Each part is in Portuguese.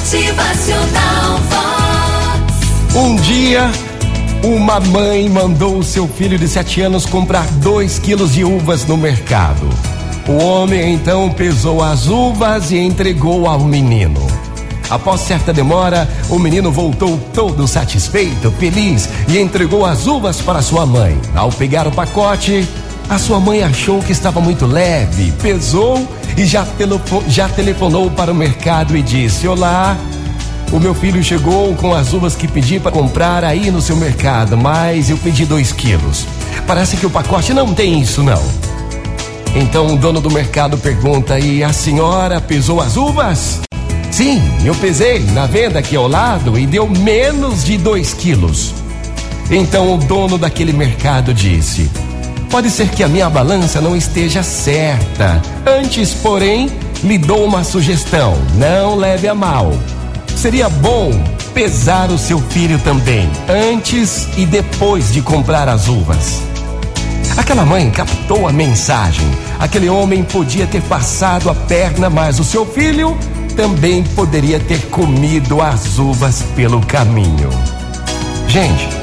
Motivacional Vox. Um dia, uma mãe mandou o seu filho de sete anos comprar dois quilos de uvas no mercado. O homem então pesou as uvas e entregou ao menino. Após certa demora, o menino voltou todo satisfeito, feliz e entregou as uvas para sua mãe. Ao pegar o pacote, a sua mãe achou que estava muito leve, pesou e já, telefo já telefonou para o mercado e disse: Olá, o meu filho chegou com as uvas que pedi para comprar aí no seu mercado, mas eu pedi dois quilos. Parece que o pacote não tem isso, não. Então o dono do mercado pergunta: E a senhora pesou as uvas? Sim, eu pesei na venda aqui ao lado e deu menos de dois quilos. Então o dono daquele mercado disse: Pode ser que a minha balança não esteja certa. Antes, porém, lhe dou uma sugestão: não leve a mal. Seria bom pesar o seu filho também, antes e depois de comprar as uvas. Aquela mãe captou a mensagem. Aquele homem podia ter passado a perna, mas o seu filho também poderia ter comido as uvas pelo caminho. Gente,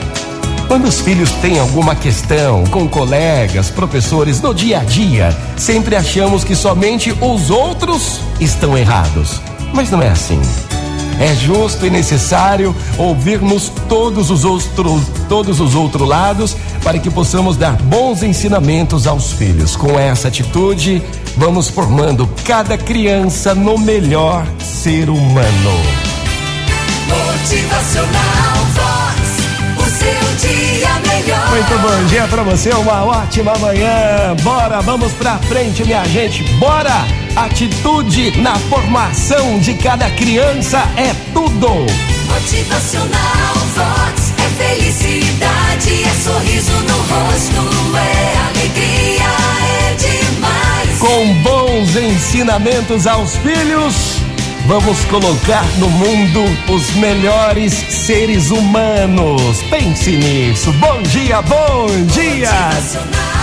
quando os filhos têm alguma questão com colegas, professores no dia a dia, sempre achamos que somente os outros estão errados. Mas não é assim. É justo e necessário ouvirmos todos os outros, todos os outros lados para que possamos dar bons ensinamentos aos filhos. Com essa atitude, vamos formando cada criança no melhor ser humano. Motivacional Dia pra você, uma ótima manhã. Bora, vamos pra frente, minha gente. Bora! Atitude na formação de cada criança é tudo. Motivacional Vox. É felicidade, é sorriso no rosto, é alegria, é demais. Com bons ensinamentos aos filhos, vamos colocar no mundo os melhores seres humanos. Pense nisso. Bom dia, bom dia.